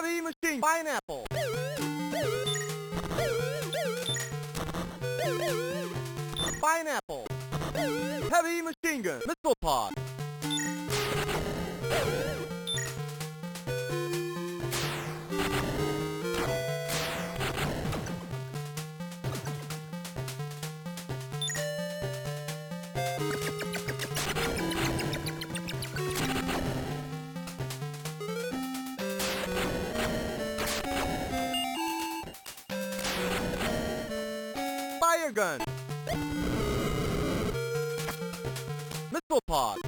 Heavy machine. Pineapple. Pineapple. Heavy machine gun. Missile pod. Gun. Missile pod.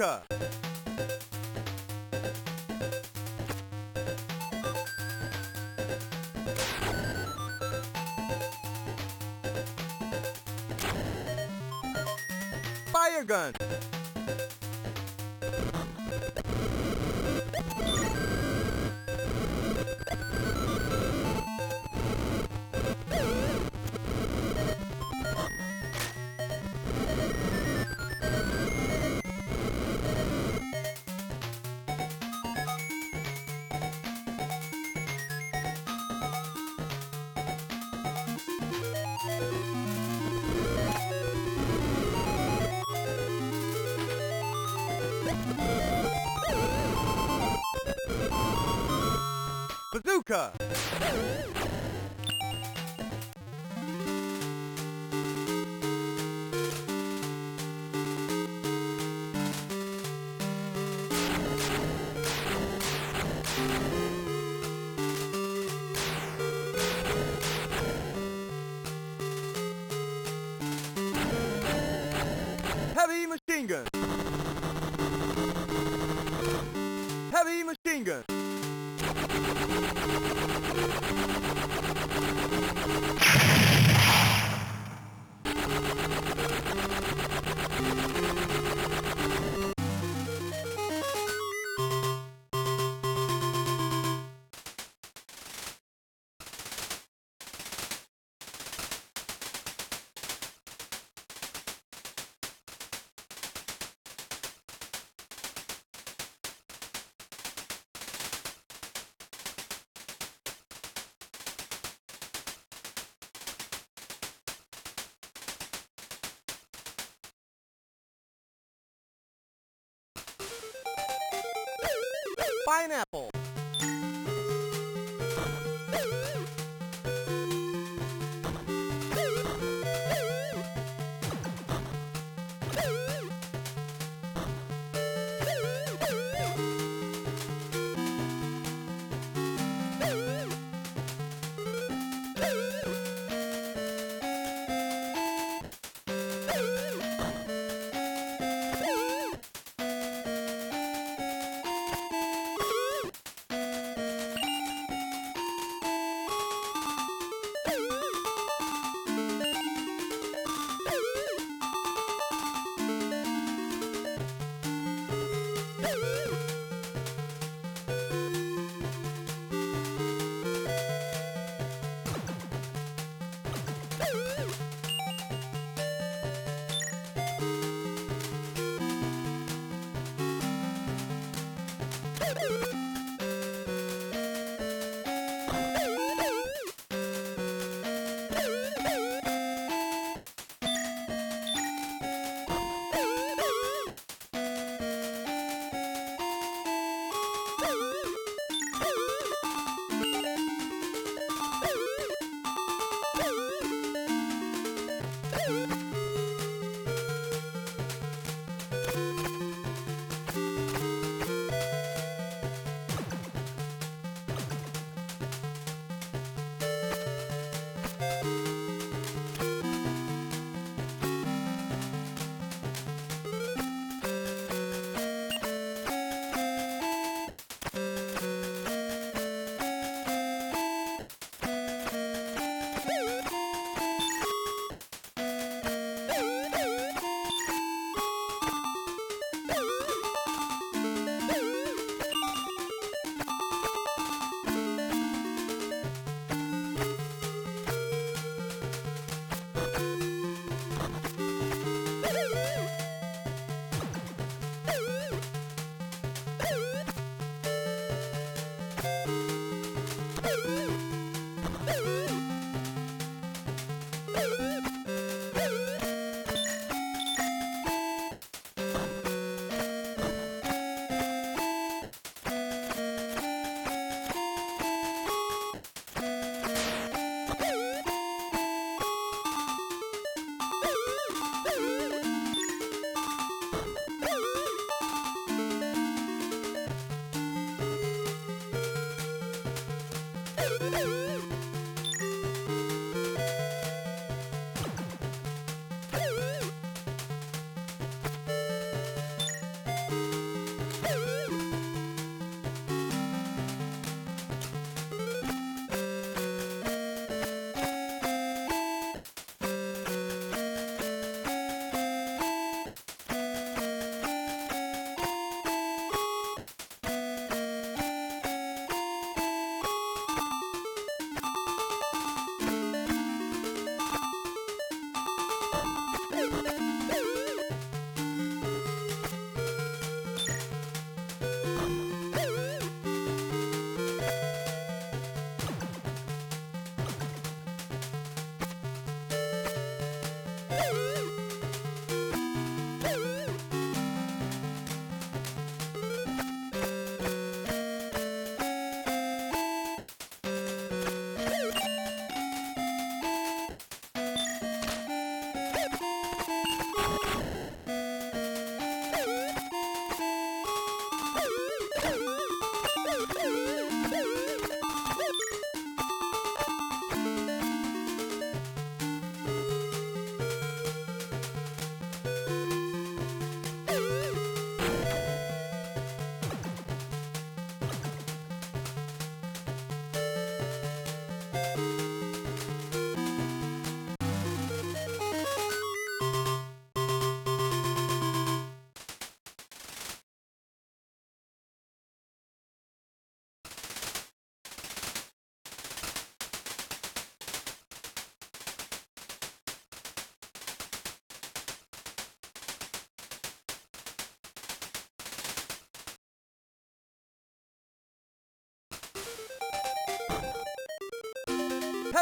Bazooka! Fire gun! Bazooka! Pineapple!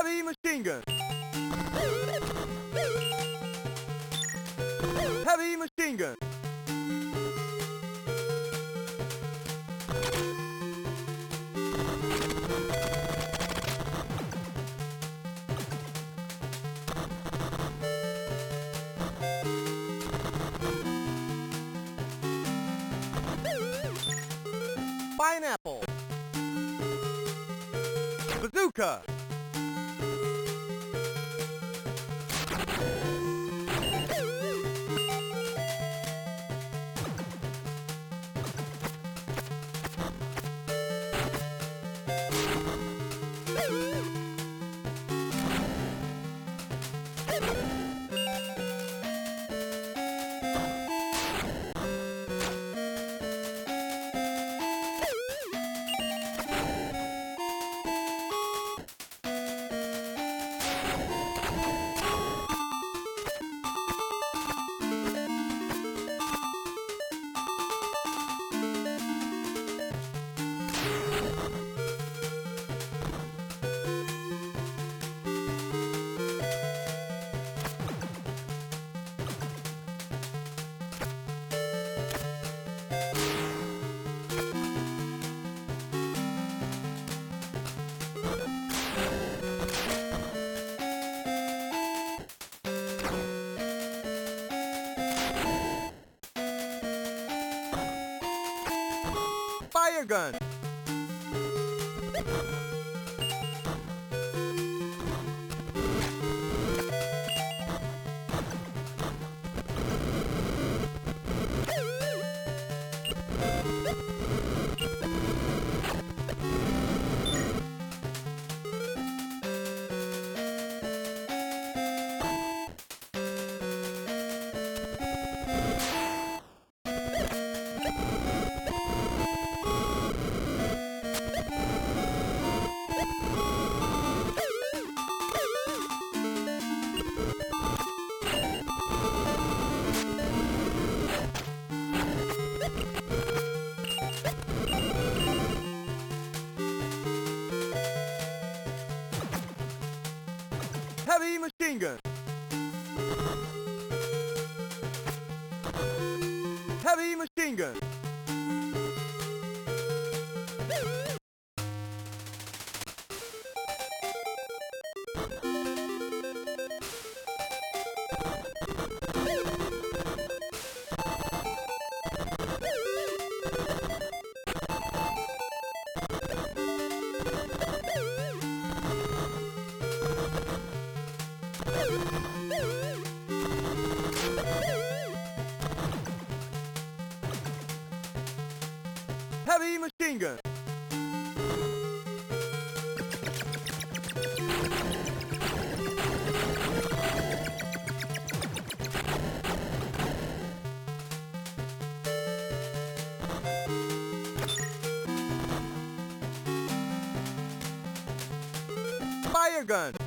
Heavy machine gun. Heavy machine gun. Pineapple. Bazooka. Fire Gun.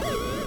Woo!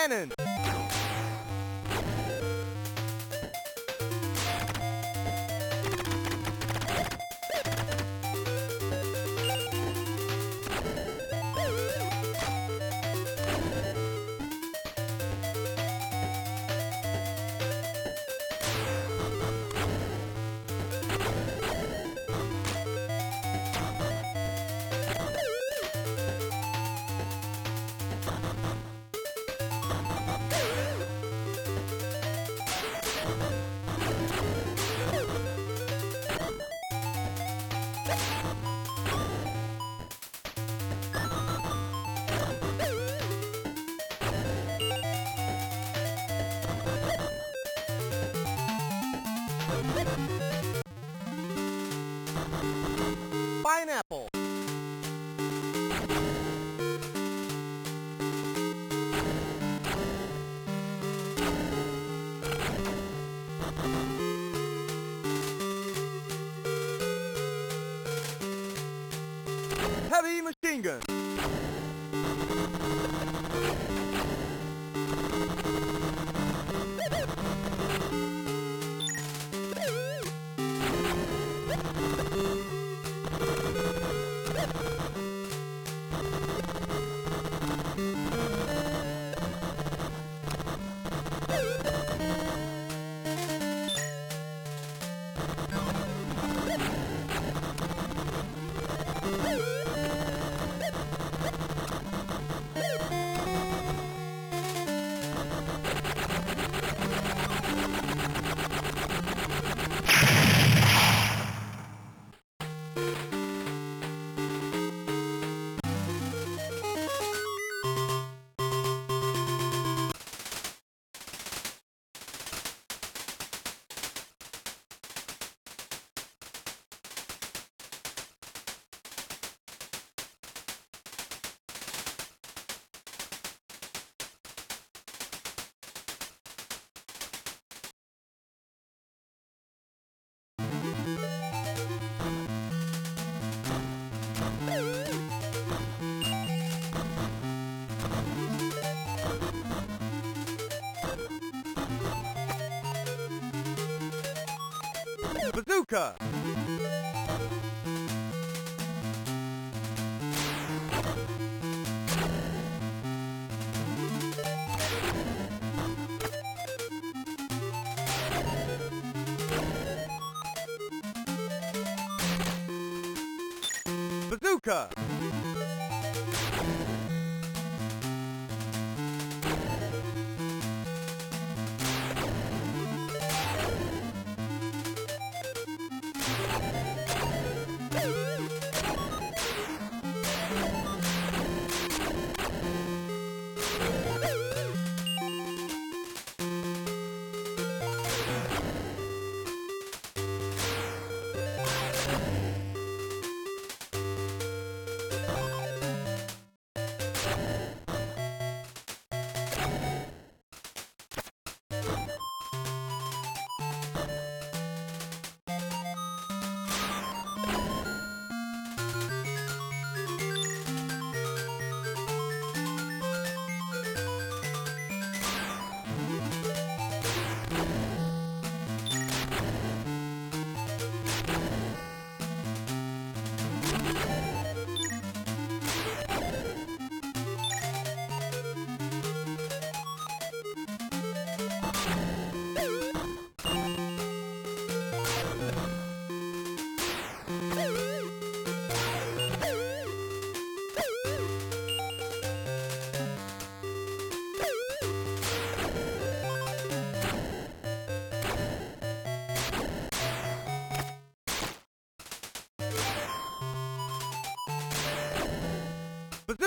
Cannon. Bazooka. Bazooka.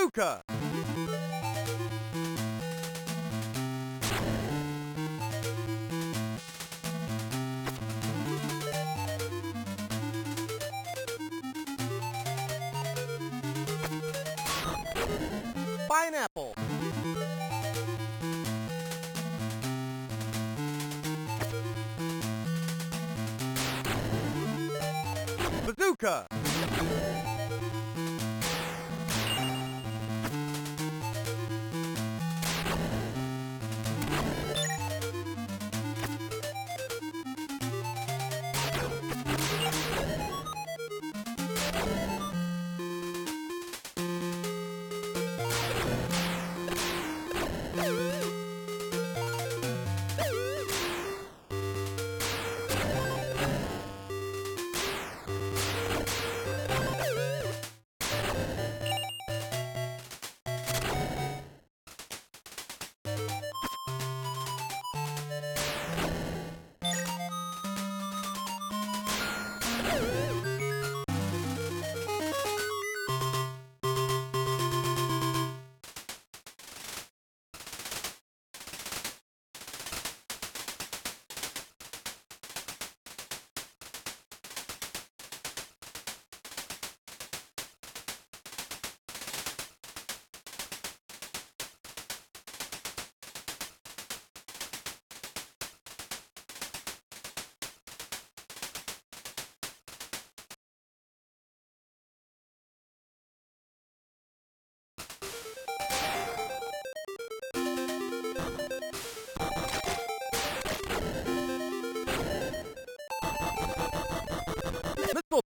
Bazooka!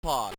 Pod!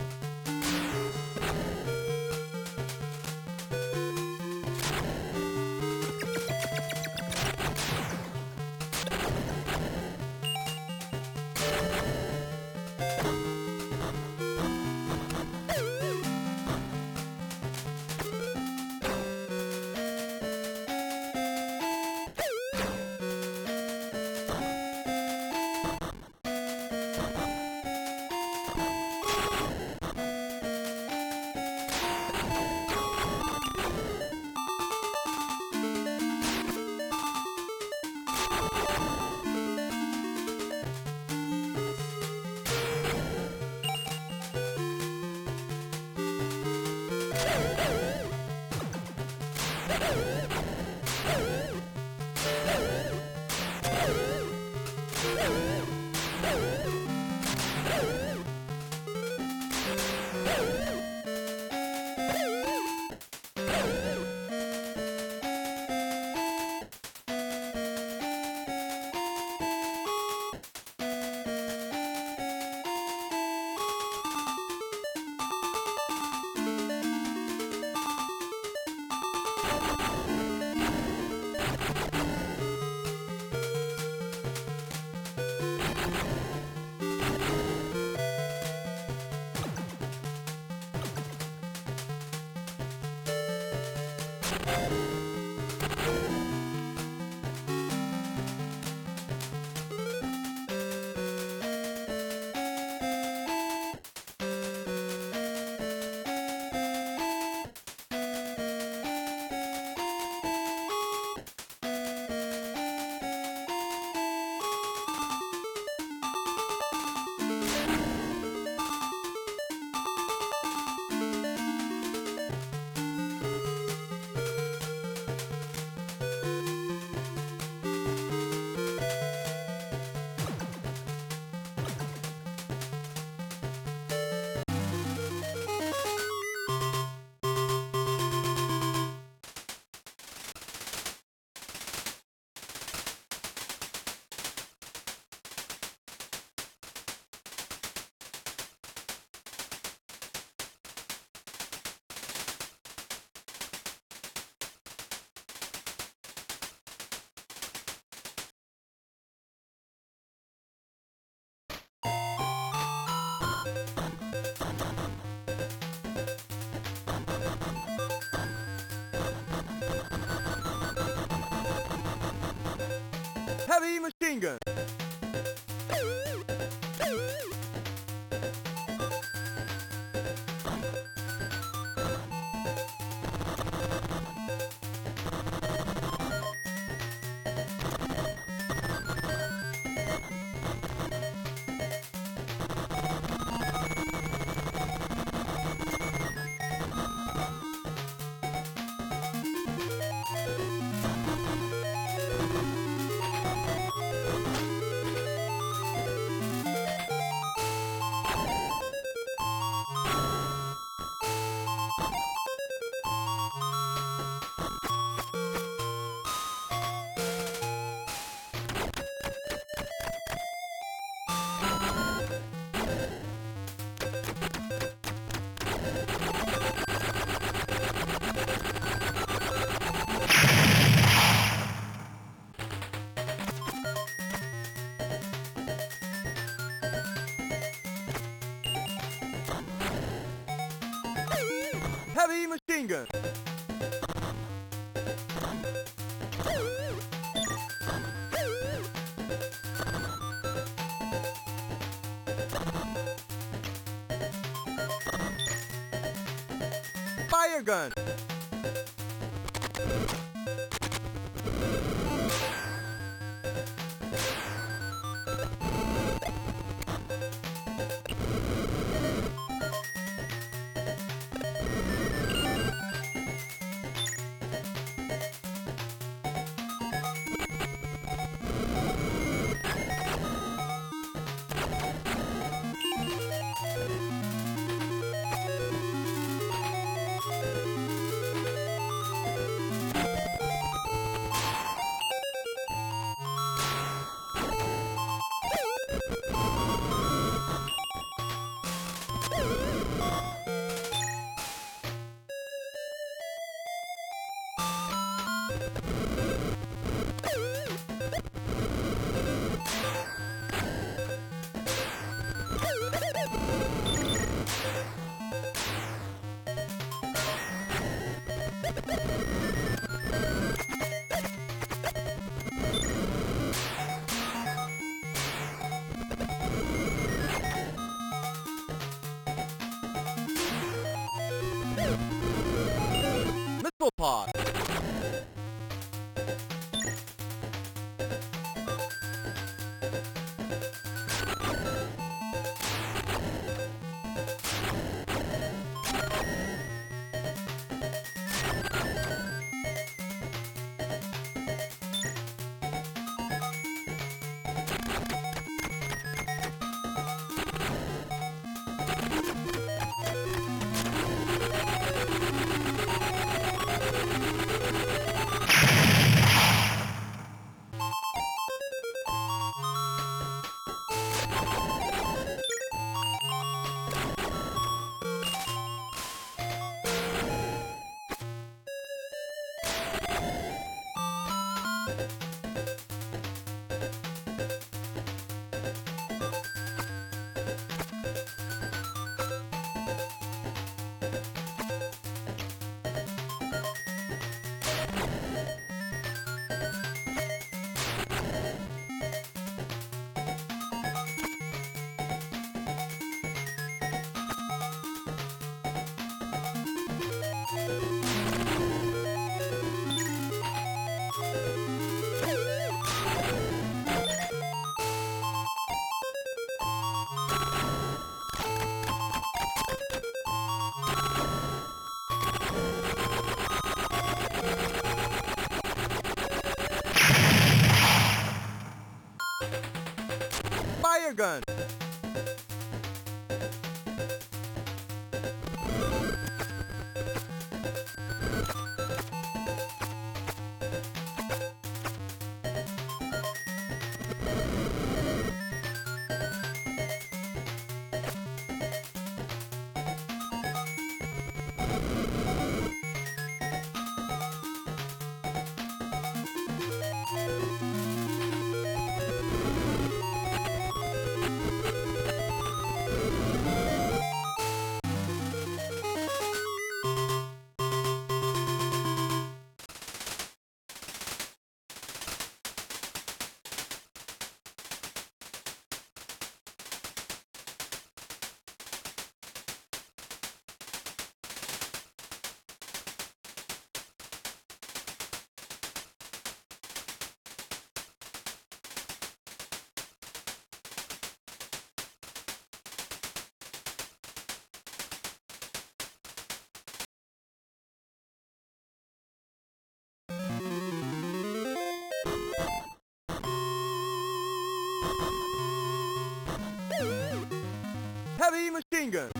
Gun. Heavy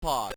pod.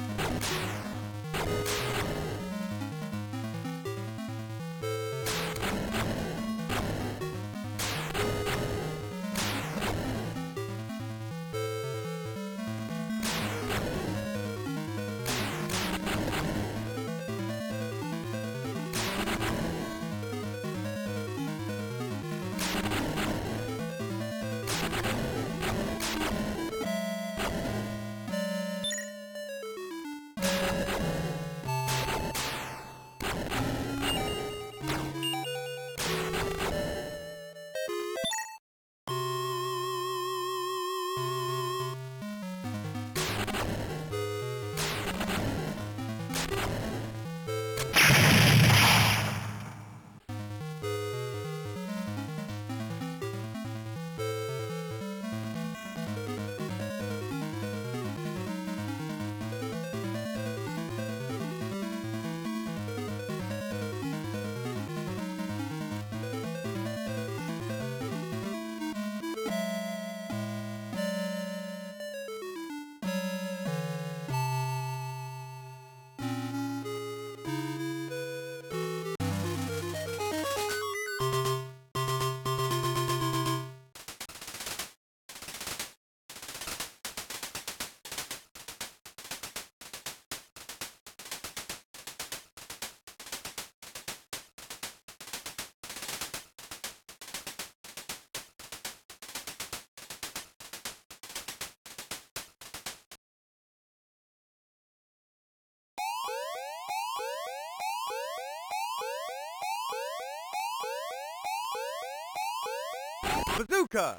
Bazooka!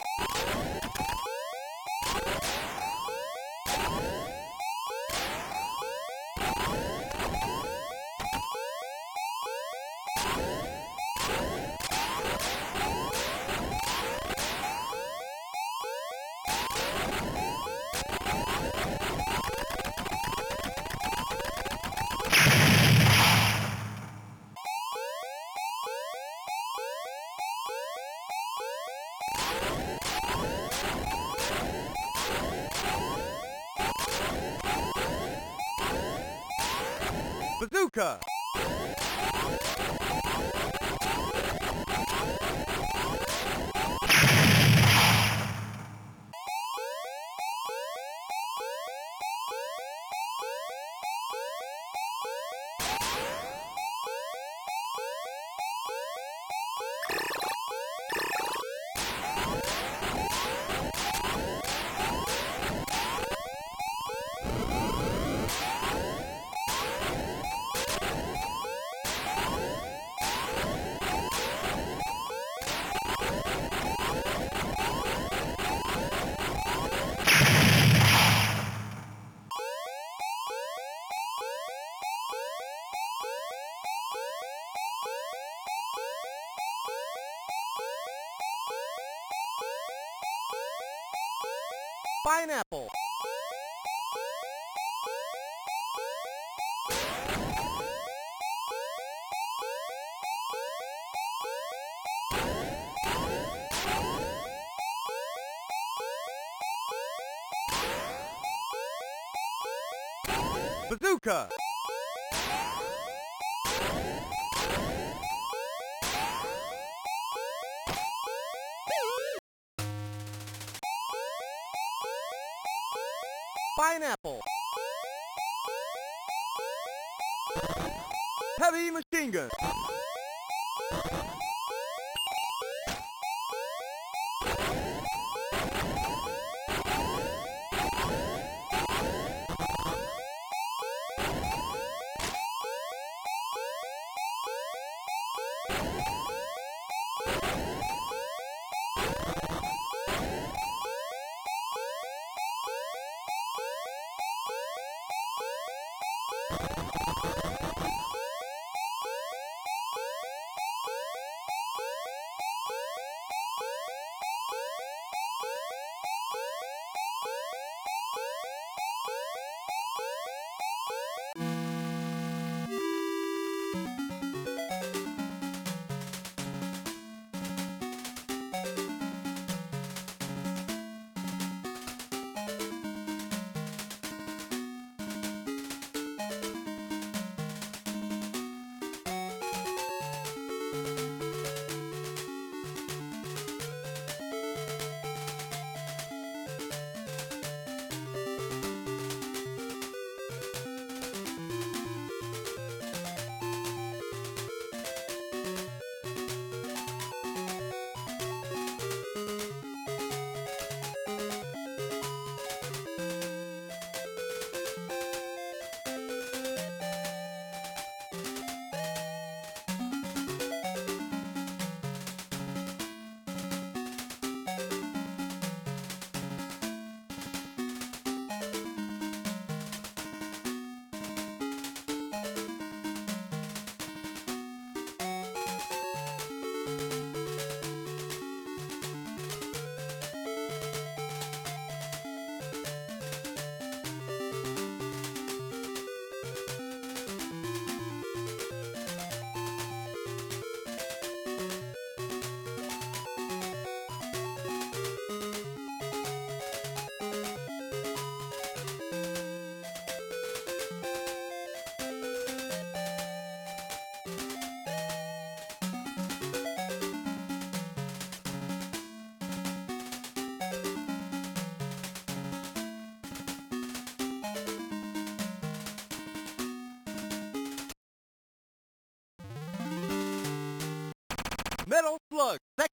Pineapple! Bazooka!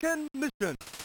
Mission.